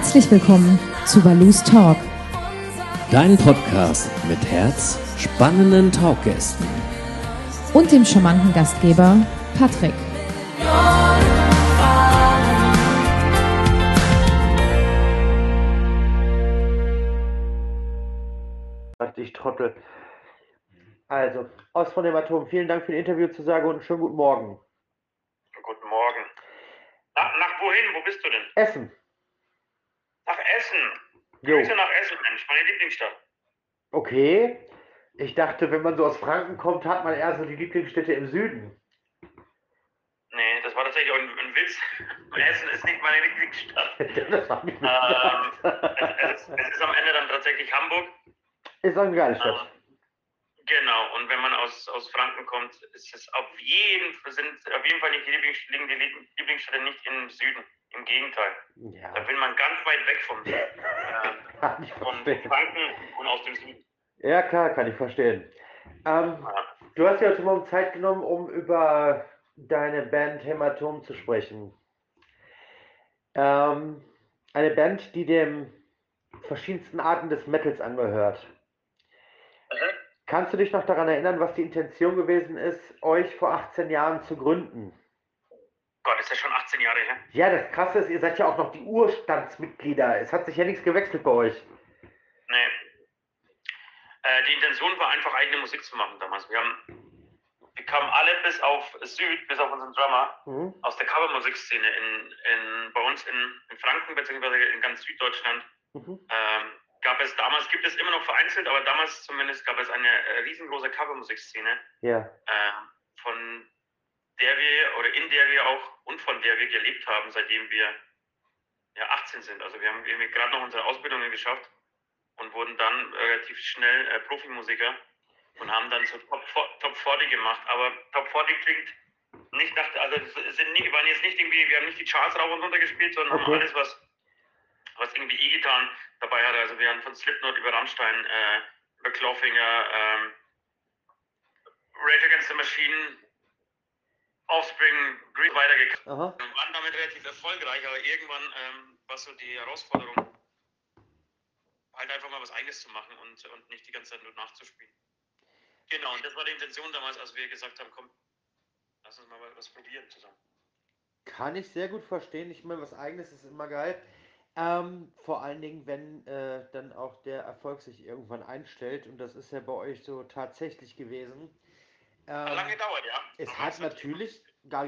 Herzlich willkommen zu Balus Talk. Dein Podcast mit Herz, spannenden Talkgästen. Und dem charmanten Gastgeber Patrick. Ich Trottel. Also, aus von dem Atom, vielen Dank für die Interviewzusage und einen schönen guten Morgen. Guten Morgen. Nach, nach wohin? Wo bist du denn? Essen. Nach Essen. Jo. Grüße nach Essen, Mensch, meine Lieblingsstadt. Okay. Ich dachte, wenn man so aus Franken kommt, hat man eher so die Lieblingsstädte im Süden. Nee, das war tatsächlich auch ein, ein Witz. Essen ist nicht meine Lieblingsstadt. das war nicht Ähm, es, es, ist, es ist am Ende dann tatsächlich Hamburg. Ist auch eine geile Stadt. Genau, und wenn man aus, aus Franken kommt, ist es auf jeden, sind auf jeden Fall nicht die, Lieblings, Lieblingsstädte nicht im Süden. Im Gegenteil. Ja, Da will man ganz weit weg vom, äh, von. Franken und aus dem Süden. Ja, klar, kann ich verstehen. Ähm, Ja. du hast ja heute Morgen Zeit genommen, um über deine Band Hämatom zu sprechen. Ähm, eine Band, die dem verschiedensten Arten des Metals angehört. Mhm. Kannst du dich noch daran erinnern, was die Intention gewesen ist, euch vor 18 Jahren zu gründen? Gott, ist ja schon 18 Jahre her. Ja, das Krasse ist, ihr seid ja auch noch die Urstandsmitglieder. Es hat sich ja nichts gewechselt bei euch. Nee. Äh, die Intention war einfach eigene Musik zu machen damals. Wir haben, wir kamen alle bis auf Süd, bis auf unseren Drummer, Mhm. aus der Covermusikszene in, in, bei uns in, in Franken beziehungsweise in ganz Süddeutschland. Mhm. Ähm, gab es damals, gibt es immer noch vereinzelt, aber damals zumindest gab es eine äh, riesengroße Covermusikszene, Ja. äh, von der wir oder in der wir auch und von der wir gelebt haben, seitdem wir ja, 18 sind. Also wir haben irgendwie gerade noch unsere Ausbildungen geschafft und wurden dann relativ schnell äh, Profimusiker und haben dann so Top, Top 40 gemacht. Aber Top 40 klingt nicht nach, also sind nicht, waren jetzt nicht irgendwie, wir haben nicht die Charts rauf und runter gespielt, sondern Okay. haben alles, was, was irgendwie E-Gitarren dabei hatte. Also wir haben von Slipknot über Rammstein, äh, über Clawfinger, ähm, Rage Against the Machine, Offspring, Green weitergekommen. Aha. Wir waren damit relativ erfolgreich, aber irgendwann ähm, war so die Herausforderung, halt einfach mal was Eigenes zu machen und, und nicht die ganze Zeit nur nachzuspielen. Genau, und das war die Intention damals, als wir gesagt haben, komm, lass uns mal was probieren zusammen. Kann ich sehr gut verstehen. Ich meine, was eigenes ist immer geil. Ähm, vor allen Dingen, wenn äh, dann auch der Erfolg sich irgendwann einstellt. Und das ist ja bei euch so tatsächlich gewesen. Ähm, lange gedauert, ja. es hat natürlich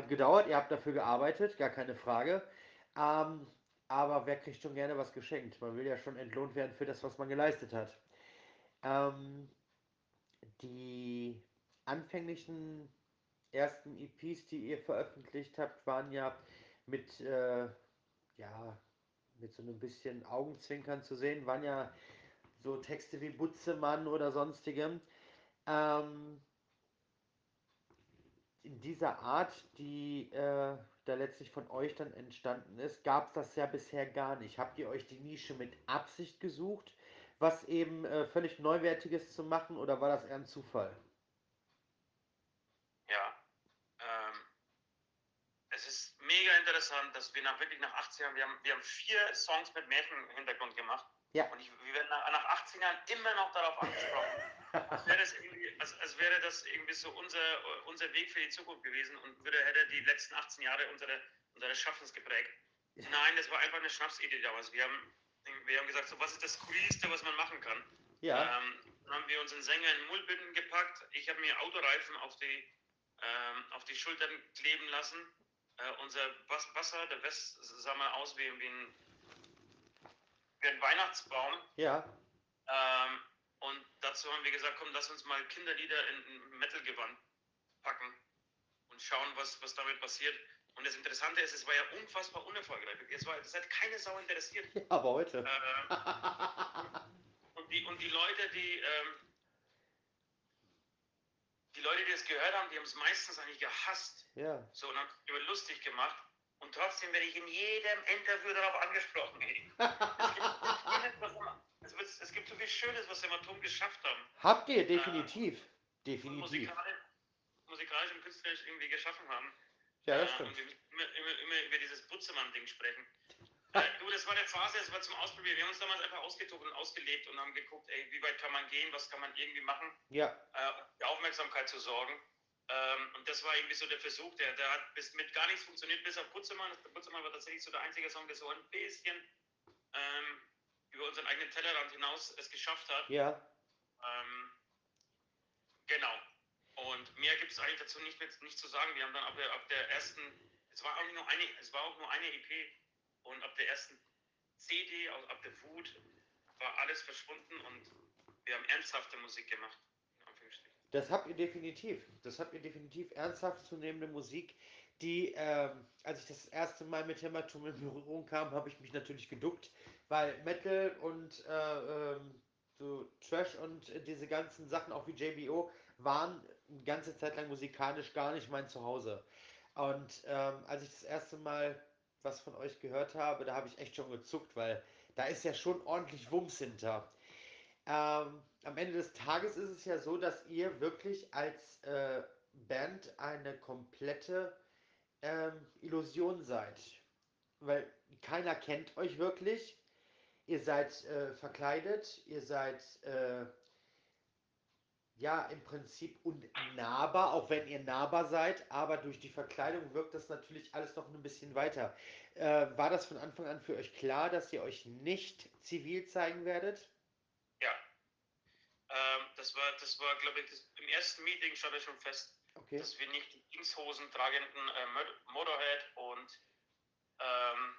gedauert. Ihr habt dafür gearbeitet, gar keine Frage. Ähm, aber wer kriegt schon gerne was geschenkt? Man will ja schon entlohnt werden für das, was man geleistet hat. Ähm, die anfänglichen ersten EPs, die ihr veröffentlicht habt, waren ja mit, äh, ja, mit so ein bisschen Augenzwinkern zu sehen, waren ja so Texte wie Butzemann oder sonstigem. Ähm, dieser Art, die äh, da letztlich von euch dann entstanden ist, gab es das ja bisher gar nicht. Habt ihr euch die Nische mit Absicht gesucht, was eben äh, völlig Neuwertiges zu machen, oder war das eher ein Zufall? Ja. Ähm, es ist mega interessant, dass wir nach wirklich nach 18 Jahren, wir haben, wir haben vier Songs mit Märchenhintergrund gemacht. Ja. Und ich, wir werden nach, nach 18 Jahren immer noch darauf angesprochen. als, wäre das irgendwie, als, als wäre das irgendwie so unser, unser Weg für die Zukunft gewesen und würde, hätte die letzten 18 Jahre unsere, unseres Schaffens geprägt. Nein, das war einfach eine Schnapsidee damals. Wir haben, wir haben gesagt, so, was ist das Coolste, was man machen kann? Ja, Ähm, dann haben wir unseren Sänger in Mullbinden gepackt. Ich habe mir Autoreifen auf die, ähm, auf die Schultern kleben lassen. Äh, unser Bass Basser, der West, sah mal aus wie, wie, ein, wie ein Weihnachtsbaum. ja, Ähm, und dazu haben wir gesagt, komm, lass uns mal Kinderlieder in ein Metal-Gewand packen und schauen, was, was damit passiert. Und das Interessante ist, es war ja unfassbar unerfolgreich. Es, war, es hat keine Sau interessiert. ja, aber heute. Äh, und die, und die Leute, die, ähm, die Leute, die es gehört haben, die haben es meistens eigentlich gehasst. ja, So, und haben sich über lustig gemacht. Und trotzdem werde ich in jedem Interview darauf angesprochen. Es, gibt was es, wird, es gibt so viel Schönes, was wir im Atom geschafft haben. habt ihr definitiv. Und Definitiv. musikalisch, musikalisch und künstlerisch irgendwie geschaffen haben. Ja, das Äh, stimmt. Und wir müssen immer, immer, immer über dieses Butzemann-Ding sprechen. Ja, du, das war eine Phase, das war zum Ausprobieren. Wir haben uns damals einfach ausgetobt und ausgelebt und haben geguckt, ey, wie weit kann man gehen, was kann man irgendwie machen, Ja, äh, die Aufmerksamkeit zu sorgen. Ähm, und das war irgendwie so der Versuch, der, der hat bis mit gar nichts funktioniert, bis auf Putzemann. Putzemann war tatsächlich so der einzige Song, der so ein bisschen ähm, über unseren eigenen Tellerrand hinaus es geschafft hat. ja. Ähm, genau. Und mehr gibt es eigentlich dazu nicht, nicht zu sagen. Wir haben dann ab der, ab der ersten, es war auch nur eine, es war auch nur eine EP und ab der ersten CD, also ab der Wut, war alles verschwunden und wir haben ernsthafte Musik gemacht. Das habt ihr definitiv. Das habt ihr definitiv ernsthaft zu nehmende Musik, die, ähm, als ich das erste Mal mit Hämatom in Berührung kam, habe ich mich natürlich geduckt, weil Metal und äh, ähm, so Trash und diese ganzen Sachen, auch wie JBO, waren eine ganze Zeit lang musikalisch gar nicht mein Zuhause. Und ähm, als ich das erste Mal was von euch gehört habe, da habe ich echt schon gezuckt, weil da ist ja schon ordentlich Wumms hinter. Ähm, am Ende des Tages ist es ja so, dass ihr wirklich als äh, Band eine komplette ähm, Illusion seid. Weil keiner kennt euch wirklich. Ihr seid äh, verkleidet, ihr seid äh, ja im Prinzip unnahbar, auch wenn ihr nahbar seid, aber durch die Verkleidung wirkt das natürlich alles noch ein bisschen weiter. Äh, war das von Anfang an für euch klar, dass ihr euch nicht zivil zeigen werdet? Ja. Ähm, das war, das war glaube ich, das, im ersten Meeting stand schon fest, Okay. dass wir nicht die Jeanshosen tragenden äh, Motorhead und ähm,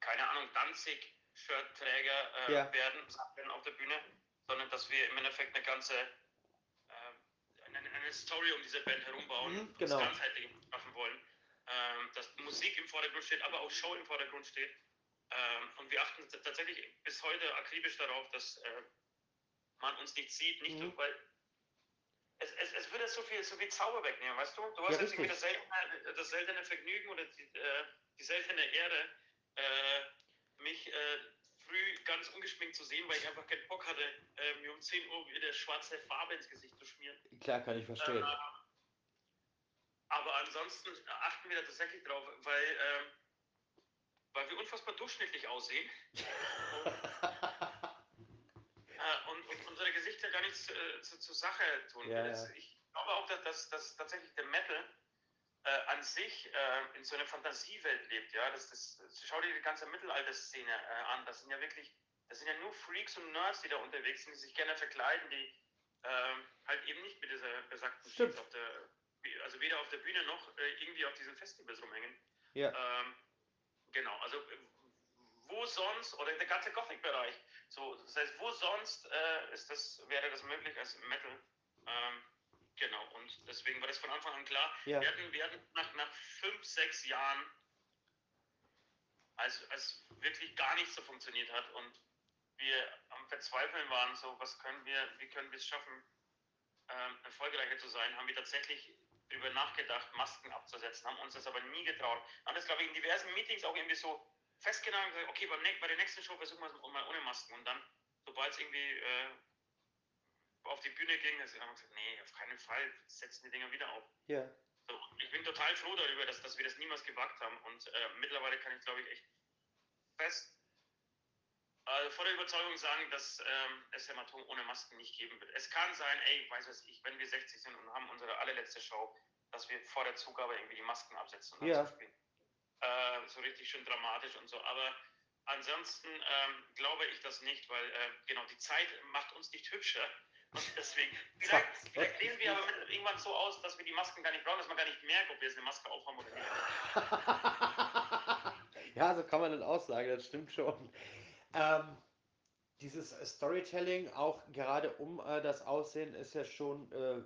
keine Ahnung, Danzig-Shirt-Träger äh, Ja. werden, werden auf der Bühne, sondern dass wir im Endeffekt eine ganze äh, eine, eine Story um diese Band herum bauen, Mhm, und genau. das Ganzheitliche schaffen wollen. Ähm, dass Musik im Vordergrund steht, aber auch Show im Vordergrund steht. Ähm, und wir achten tatsächlich bis heute akribisch darauf, dass äh, man uns nicht sieht, nicht Mhm. nur, weil es, es, es würde so viel, so viel Zauber wegnehmen, weißt du? Du hast Ja, jetzt irgendwie das seltene, das seltene Vergnügen oder die, äh, die seltene Ehre, äh, mich äh, früh ganz ungeschminkt zu sehen, weil ich einfach keinen Bock hatte, äh, mir um 10 Uhr wieder schwarze Farbe ins Gesicht zu schmieren. Klar, kann ich verstehen. Äh, aber ansonsten achten wir da tatsächlich drauf, weil, ähm, weil wir unfassbar durchschnittlich aussehen äh, und, und unsere Gesichter gar nichts äh, zu, zur Sache tun. Ja, Das- ja. Ich glaube auch, dass, dass, dass tatsächlich der Metal äh, an sich äh, in so einer Fantasiewelt lebt. Ja? Das, das, schau dir die ganze Mittelalterszene äh, an. Das sind ja wirklich, das sind ja nur Freaks und Nerds, die da unterwegs sind, die sich gerne verkleiden, die ähm, halt eben nicht mit dieser besagten Stimmt. Auf der, also weder auf der Bühne noch äh, irgendwie auf diesen Festivals rumhängen. Ja. Ähm, genau, also äh, wo sonst, oder der ganze Gothic-Bereich, so, das heißt, wo sonst äh, ist das, wäre das möglich als Metal? Ähm, genau, und deswegen war das von Anfang an klar. Ja. Wir hatten, wir hatten nach, nach fünf, sechs Jahren, als, als wirklich gar nichts so funktioniert hat und wir am Verzweifeln waren, so, was können wir, wie können wir es schaffen, ähm, erfolgreicher zu sein, haben wir tatsächlich darüber nachgedacht, Masken abzusetzen, haben uns das aber nie getraut. Haben das, glaube ich, in diversen Meetings auch irgendwie so festgenommen und gesagt, okay, bei der nächsten Show versuchen wir es mal ohne Masken. Und dann, sobald es irgendwie äh, auf die Bühne ging, haben wir gesagt, nee, auf keinen Fall, setzen die Dinger wieder auf. Ja. So, ich bin total froh darüber, dass, dass wir das niemals gewagt haben. Und äh, mittlerweile kann ich, glaube ich, echt fest äh, vor der Überzeugung sagen, dass ähm, es Hämatom ohne Masken nicht geben wird. Es kann sein, ey, weiß was ich, wenn wir 60 sind und haben unsere allerletzte Show, dass wir vor der Zugabe irgendwie die Masken absetzen und Ja. spielen. Äh, so richtig schön dramatisch und so. Aber ansonsten ähm, glaube ich das nicht, weil äh, genau die Zeit macht uns nicht hübscher. Und deswegen, vielleicht, vielleicht sehen wir aber mit, irgendwann so aus, dass wir die Masken gar nicht brauchen, dass man gar nicht merkt, ob wir jetzt eine Maske aufhaben oder nicht. ja, so kann man das auch sagen, das stimmt schon. Ähm, dieses Storytelling, auch gerade um äh, das Aussehen, ist ja schon äh,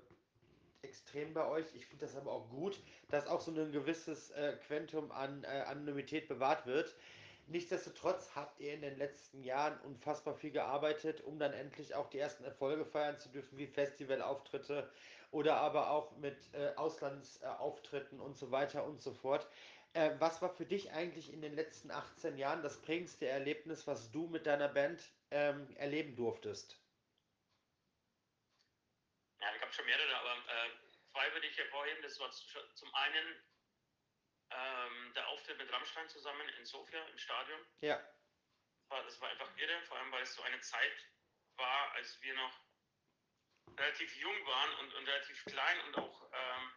extrem bei euch. Ich finde das aber auch gut, dass auch so ein gewisses äh, Quantum an äh, Anonymität bewahrt wird. Nichtsdestotrotz habt ihr in den letzten Jahren unfassbar viel gearbeitet, um dann endlich auch die ersten Erfolge feiern zu dürfen, wie Festivalauftritte oder aber auch mit äh, Auslandsauftritten und so weiter und so fort. Äh, was war für dich eigentlich in den letzten 18 Jahren das prägendste Erlebnis, was du mit deiner Band ähm, erleben durftest? Ja, ich habe schon mehrere, aber äh, zwei würde ich hervorheben. Das war zu- zum einen ähm, der Auftritt mit Rammstein zusammen in Sofia im Stadion. Ja. Das war, einfach irre, vor allem weil es so eine Zeit war, als wir noch relativ jung waren und, und relativ klein und auch ähm,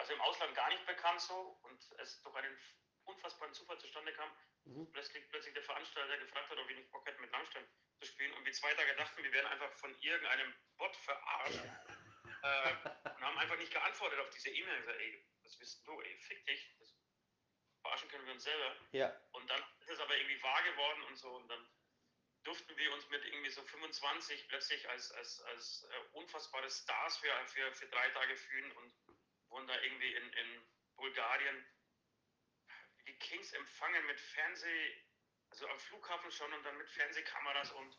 also im Ausland gar nicht bekannt so und es durch einen unfassbaren Zufall zustande kam, mhm. plötzlich, plötzlich der Veranstalter gefragt hat, ob wir nicht Bock hätten mit Rammstein zu spielen und wir zwei Tage dachten, wir werden einfach von irgendeinem Bot verarscht äh, und haben einfach nicht geantwortet auf diese E-Mail. Gesagt, ey, was bist du, ey, fick dich. Das verarschen können wir uns selber. Ja. Und dann ist es aber irgendwie wahr geworden und so. Und dann durften wir uns mit irgendwie so 25 plötzlich als, als, als äh, unfassbare Stars für, für, für drei Tage fühlen und wurden da irgendwie in, in Bulgarien die Kings empfangen mit Fernseh, also am Flughafen schon und dann mit Fernsehkameras und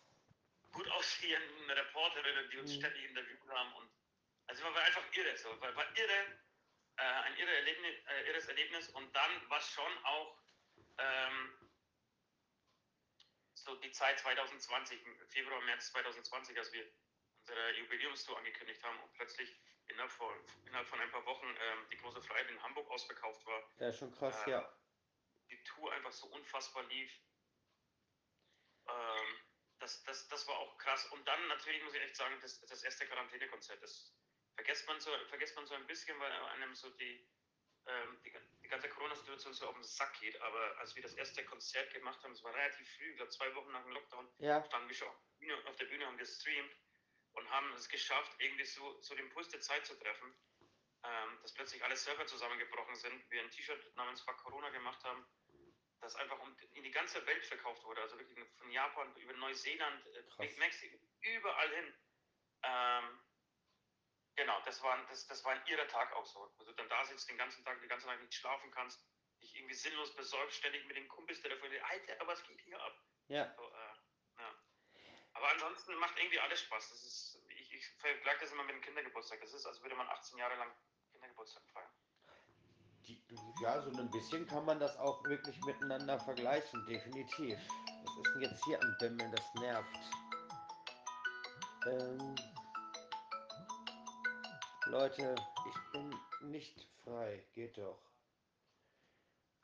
gut aussehenden Reporterinnen, die uns mhm. ständig interviewt haben und also war einfach irre, so, war, war irre, äh, ein irre Erlebnis, äh, irres Erlebnis und dann war schon auch ähm, so die Zeit 2020, Februar, März 2020, als wir unsere Jubiläumstour angekündigt haben und plötzlich innerhalb von, innerhalb von ein paar Wochen ähm, die große Freiheit in Hamburg ausverkauft war. Ja, schon krass, äh, ja. Die Tour einfach so unfassbar lief. Ähm, das, das, das war auch krass. Und dann natürlich muss ich echt sagen, das, das erste Quarantänekonzert, das vergisst man, so, vergisst man so ein bisschen, weil einem so die, ähm, die, die, ganze Corona-Situation so auf den Sack geht. Aber als wir das erste Konzert gemacht haben, es war relativ früh, ich glaube zwei Wochen nach dem Lockdown, ja. standen wir schon auf der Bühne, haben gestreamt und haben es geschafft, irgendwie so, so den Puls der Zeit zu treffen. Ähm, dass plötzlich alle Server zusammengebrochen sind, wir ein T-Shirt namens Fuck Corona gemacht haben, das einfach um, in die ganze Welt verkauft wurde, also wirklich von Japan über Neuseeland, äh, Mexiko, überall hin. Ähm, Genau, das war, das, das war ein irrer Tag auch so. Also dann da sitzt den ganzen Tag, die ganze Nacht nicht schlafen kannst, dich irgendwie sinnlos besorgt, ständig mit den Kumpels telefoniert, Alter, was geht hier ab? Ja. So, äh, ja. Aber ansonsten macht irgendwie alles Spaß. Das ist, ich, ich vergleiche das immer mit dem Kindergeburtstag. Das ist, als würde man 18 Jahre lang Kindergeburtstag feiern. Ja, so ein bisschen kann man das auch wirklich miteinander vergleichen, definitiv. Was ist denn jetzt hier am Bimmeln? Das nervt. Ähm, Leute, ich bin nicht frei. Geht doch.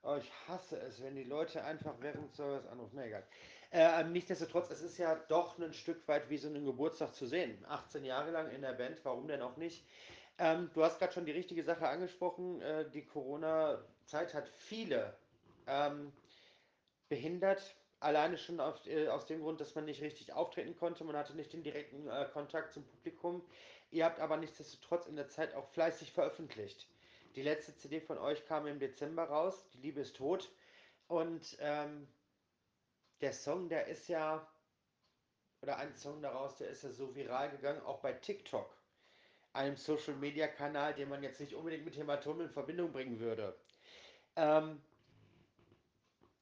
Oh, ich hasse es, wenn die Leute einfach während was anrufen. Na egal. Äh, nichtsdestotrotz, es ist ja doch ein Stück weit wie so ein Geburtstag zu sehen. 18 Jahre lang in der Band, warum denn auch nicht? Ähm, du hast gerade schon die richtige Sache angesprochen. Äh, die Corona-Zeit hat viele ähm, behindert. Alleine schon auf, äh, aus dem Grund, dass man nicht richtig auftreten konnte. Man hatte nicht den direkten äh, Kontakt zum Publikum. Ihr habt aber nichtsdestotrotz in der Zeit auch fleißig veröffentlicht. Die letzte CD von euch kam im Dezember raus, Die Liebe ist tot. Und ähm, der Song, der ist ja, oder ein Song daraus, der ist ja so viral gegangen, auch bei TikTok, einem Social Media Kanal, den man jetzt nicht unbedingt mit Hämatom in Verbindung bringen würde. Ähm,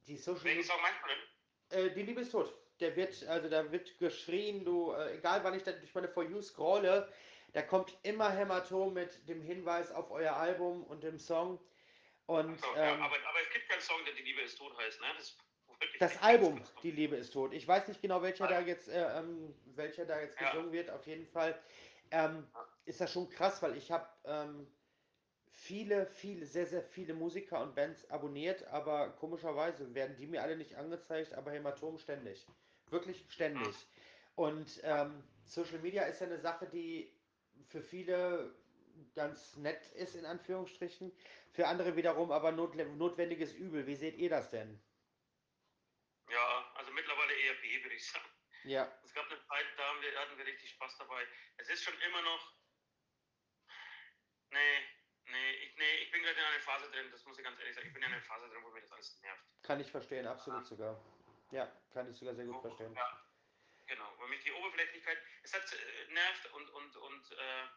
die Social Welchen Song meinst du denn? Äh, die Liebe ist tot. Der wird, also da wird geschrien, du, äh, egal wann ich da durch meine For You scrolle, da kommt immer Hämatom mit dem Hinweis auf euer Album und dem Song. Und, so, ja, ähm, aber, aber, es gibt keinen Song, der Die Liebe ist tot heißt, ne? Das, das Album Die Liebe ist tot. Ich weiß nicht genau, welcher da jetzt, äh, ähm, welcher da jetzt ja. gesungen wird. Auf jeden Fall ähm, ist das schon krass, weil ich habe ähm, viele, viele, sehr, sehr viele Musiker und Bands abonniert, aber komischerweise werden die mir alle nicht angezeigt, aber Hämatom ständig. Wirklich ständig. Und ähm, Social Media ist ja eine Sache, die für viele ganz nett ist, in Anführungsstrichen, für andere wiederum aber not notwendiges Übel. Wie seht ihr das denn? Ja, also mittlerweile eher B, würde ich sagen. Ja. Es gab eine Zeit, da hatten wir richtig Spaß dabei. Es ist schon immer noch. Nee, nee, ich, nee, ich bin gerade in einer Phase drin, das muss ich ganz ehrlich sagen. Ich bin in einer Phase drin, wo mir das alles nervt. Kann ich verstehen, absolut ja. sogar. Ja, kann ich sogar sehr gut verstehen. Ja. Genau, weil mich die Oberflächlichkeit, es hat äh, nervt und, und, und äh,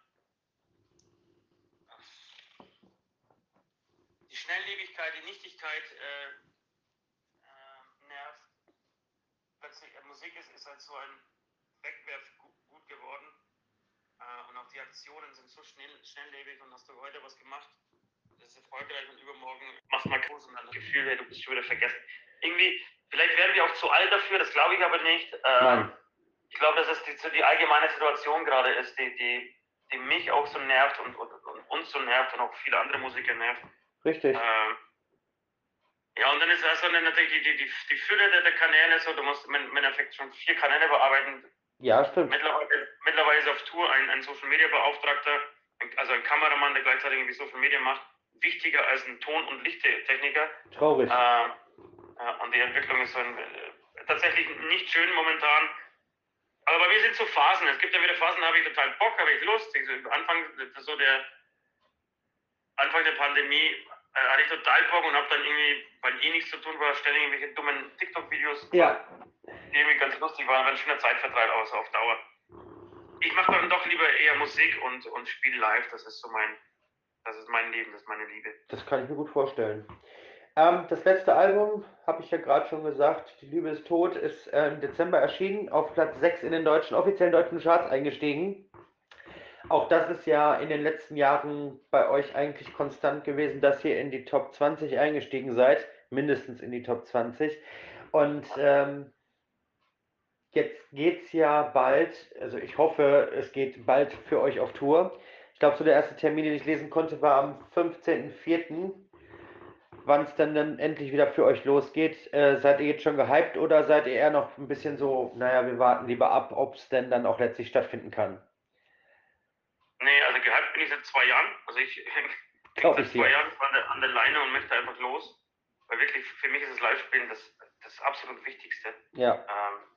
die Schnelllebigkeit, die Nichtigkeit äh, äh, nervt. Plötzlich, äh, Musik ist, ist halt so ein Wegwerfgut geworden äh, und auch die Aktionen sind so schnell, schnelllebig und hast du heute was gemacht, das ist erfolgreich und übermorgen machst du mal Kurs und dann das Gefühl, hey, du bist schon wieder vergessen. Irgendwie, Vielleicht werden wir auch zu alt dafür, das glaube ich aber nicht. Ähm, ich glaube, dass es die, die, allgemeine Situation gerade ist, die, die die mich auch so nervt und, und, und uns so nervt und auch viele andere Musiker nervt. Richtig. Ähm, ja, und dann ist also natürlich die, die, die, die Fülle der, der Kanäle so, du musst im Endeffekt schon vier Kanäle bearbeiten. Ja, stimmt. Mittlerweile, mittlerweile ist auf Tour ein, ein Social Media Beauftragter, also ein Kameramann, der gleichzeitig irgendwie Social Media macht, wichtiger als ein Ton- und Lichttechniker. Traurig. Ähm, ja, und die Entwicklung ist so ein, äh, tatsächlich nicht schön momentan. Aber bei mir sind so Phasen. Es gibt ja wieder Phasen, da habe ich total Bock, habe ich Lust. Ich, so, Anfang, so der, Anfang der Pandemie äh, hatte ich total Bock und habe dann irgendwie, weil eh nichts zu tun war, ständig irgendwelche dummen TikTok-Videos, Ja. Irgendwie ganz lustig waren, war ein schöner Zeitvertreib aus auf Dauer. Ich mache dann doch lieber eher Musik und, und spiele live. Das ist so mein, das ist mein Leben, das ist meine Liebe. Das kann ich mir gut vorstellen. Ähm, das letzte Album, habe ich ja gerade schon gesagt, Die Liebe ist tot, ist äh, im Dezember erschienen, auf Platz 6 in den deutschen, offiziellen deutschen Charts eingestiegen. Auch das ist ja in den letzten Jahren bei euch eigentlich konstant gewesen, dass ihr in die Top 20 eingestiegen seid, mindestens in die Top 20. Und ähm, jetzt geht es ja bald, also ich hoffe, es geht bald für euch auf Tour. Ich glaube, so der erste Termin, den ich lesen konnte, war am 15.04. Wann es dann, dann endlich wieder für euch losgeht. Äh, seid ihr jetzt schon gehypt oder seid ihr eher noch ein bisschen so, naja, wir warten lieber ab, ob es denn dann auch letztlich stattfinden kann? Nee, also gehypt bin ich seit zwei Jahren. Also ich Glaub seit zwei. Jahren an der, an der Leine und möchte einfach los. Weil wirklich, für mich ist das Live-Spielen das, das absolut Wichtigste. Ja, Ähm,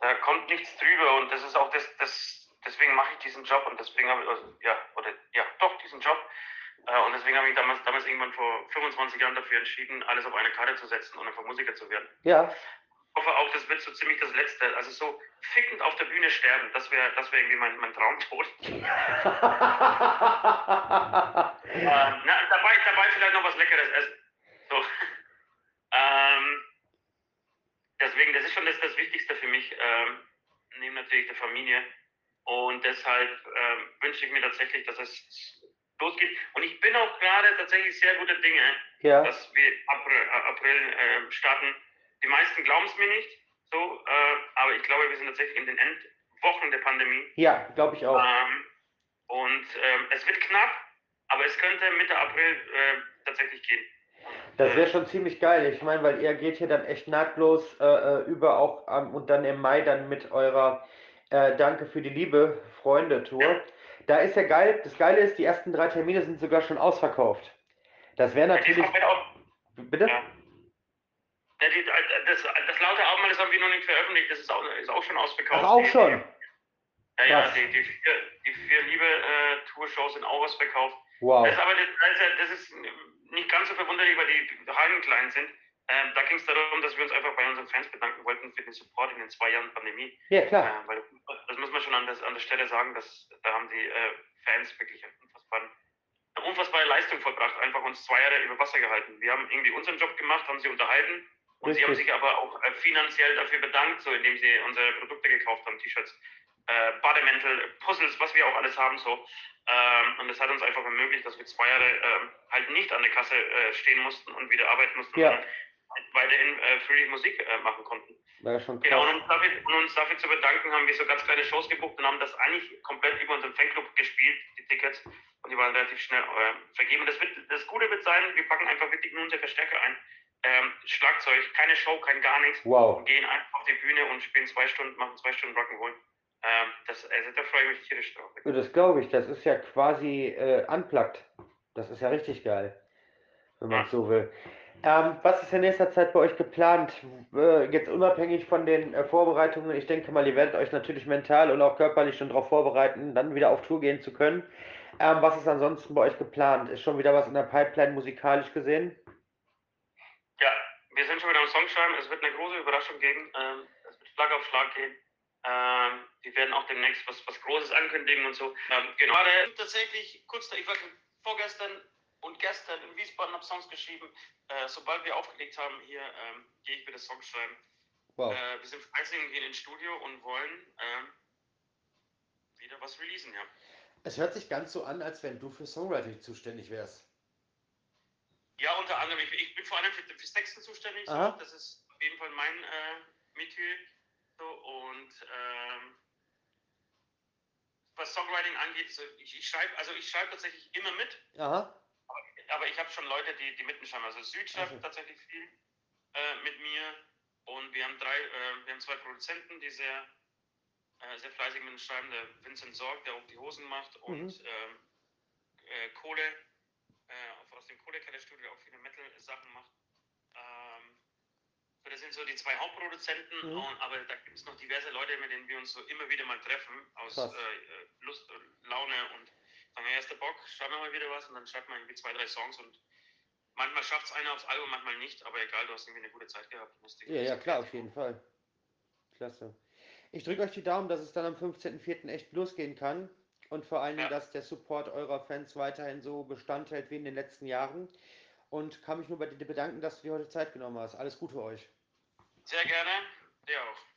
da kommt nichts drüber und das ist auch das, das deswegen mache ich diesen Job und deswegen habe ich, also, ja, oder ja, doch, diesen Job. Äh, und deswegen habe ich damals, damals irgendwann vor 25 Jahren dafür entschieden, alles auf eine Karte zu setzen und einfach Musiker zu werden. ja, Ich hoffe auch, das wird so ziemlich das Letzte. Also so fickend auf der Bühne sterben, das wäre das wär irgendwie mein, mein Traumtod. Ähm, na, dabei, dabei vielleicht noch was Leckeres essen. So. ähm, deswegen, das ist schon das, das Wichtigste für mich, ähm, neben natürlich der Familie. Und deshalb ähm, wünsche ich mir tatsächlich, dass es losgeht. Und ich bin auch gerade tatsächlich sehr gute Dinge, ja, dass wir April, äh, April äh, starten. Die meisten glauben es mir nicht, so, äh, aber ich glaube, wir sind tatsächlich in den Endwochen der Pandemie. ja, glaube ich auch. Ähm, und ähm, es wird knapp, aber es könnte Mitte April äh, tatsächlich gehen. Das wäre schon ziemlich geil. Ich meine, weil ihr geht hier dann echt nahtlos äh, äh, über auch ähm, und dann im Mai dann mit eurer äh, Danke für die Liebe Freunde-Tour. Da ist ja geil, das Geile ist, die ersten drei Termine sind sogar schon ausverkauft. Das wäre natürlich. auch, Bitte? ja. Ja, die, das, das laute Album, das haben wir noch nicht veröffentlicht, das ist auch, ist auch schon ausverkauft. Ach, auch schon. Ja, ja, die, die vier, die vier Liebe-Tour-Shows sind auch ausverkauft. Wow. Das ist aber das, das ist das ist nicht ganz so verwunderlich, weil die Hallen klein sind. Ähm, da ging es darum, dass wir uns einfach bei unseren Fans bedanken wollten für den Support in den zwei Jahren Pandemie. Ja, klar. Äh, weil das muss man schon an, das, an der Stelle sagen, dass da haben die äh, Fans wirklich unfassbaren, eine unfassbare Leistung vollbracht, einfach uns zwei Jahre über Wasser gehalten. Wir haben irgendwie unseren Job gemacht, haben sie unterhalten und sie haben Richtig. sich aber auch äh, finanziell dafür bedankt, so indem sie unsere Produkte gekauft haben, T-Shirts, äh, Bademäntel, Puzzles, was wir auch alles haben so. Ähm, und das hat uns einfach ermöglicht, dass wir zwei Jahre ähm, halt nicht an der Kasse äh, stehen mussten und wieder arbeiten mussten, Ja. sondern halt weiterhin äh, fröhlich Musik äh, machen konnten. Genau, und uns, dafür, und uns dafür zu bedanken, haben wir so ganz kleine Shows gebucht und haben das eigentlich komplett über unseren Fanclub gespielt, die Tickets. Und die waren relativ schnell äh, vergeben. Das, wird, das Gute wird sein, wir packen einfach wirklich nur unsere Verstärker ein. Ähm, Schlagzeug, keine Show, kein gar nichts. Wow. Und gehen einfach auf die Bühne und spielen zwei Stunden, machen zwei Stunden Rock'n'Roll. Ähm, das, also, da freue ich mich tierisch drauf. Ja, Das glaube ich. Das ist ja quasi äh, unplugged. Das ist ja richtig geil, wenn man es so will. Ähm, was ist in nächster Zeit bei euch geplant? Äh, jetzt unabhängig von den äh, Vorbereitungen, ich denke mal, ihr werdet euch natürlich mental und auch körperlich schon darauf vorbereiten, dann wieder auf Tour gehen zu können. Ähm, was ist ansonsten bei euch geplant? Ist schon wieder was in der Pipeline musikalisch gesehen? Ja, wir sind schon wieder am Songschreiben. Es wird eine große Überraschung geben. Ähm, es wird Schlag auf Schlag gehen. Ähm, wir werden auch demnächst was, was Großes ankündigen und so. Ähm, genau. Gerade tatsächlich kurz, da- ich war vorgestern und gestern in Wiesbaden habe Songs geschrieben. Äh, sobald wir aufgelegt haben hier, ähm, gehe ich wieder Songs schreiben. Wow. Äh, wir sind fleißig und gehen ins Studio und wollen ähm, wieder was releasen, ja. Es hört sich ganz so an, als wenn du für Songwriting zuständig wärst. Ja, unter anderem, ich, ich bin vor allem für, fürs Texten zuständig. So. Das ist auf jeden Fall mein äh, Metier. Und ähm, was Songwriting angeht, so, ich, ich schreibe, also ich schreibe tatsächlich immer mit. Aha. Aber, aber ich habe schon Leute, die, die mitschreiben. Also Süd schreibt Also. tatsächlich viel äh, mit mir. Und wir haben drei, äh, wir haben zwei Produzenten, die sehr, äh, sehr fleißig mit uns schreiben. Der Vincent Sorg, der auch die Hosen macht, und Mhm. ähm, äh, Kohle, äh, aus dem Kohlekellerstudio, der auch viele Metal-Sachen macht. Das sind so die zwei Hauptproduzenten, Mhm. und, aber da gibt es noch diverse Leute, mit denen wir uns so immer wieder mal treffen, aus äh, Lust und Laune und sagen, ja, ist der Bock, schreiben wir mal wieder was und dann schreibt man irgendwie zwei, drei Songs und manchmal schafft es einer aufs Album, manchmal nicht, aber egal, du hast irgendwie eine gute Zeit gehabt. Ja, ja, klar, auf jeden Fall. Klasse. Ich drücke euch die Daumen, dass es dann am 15.04. echt losgehen kann und vor Dingen, Ja. dass der Support eurer Fans weiterhin so Bestand hält wie in den letzten Jahren. Und kann mich nur bei dir bedanken, dass du dir heute Zeit genommen hast. Alles Gute euch. Sehr gerne, dir auch.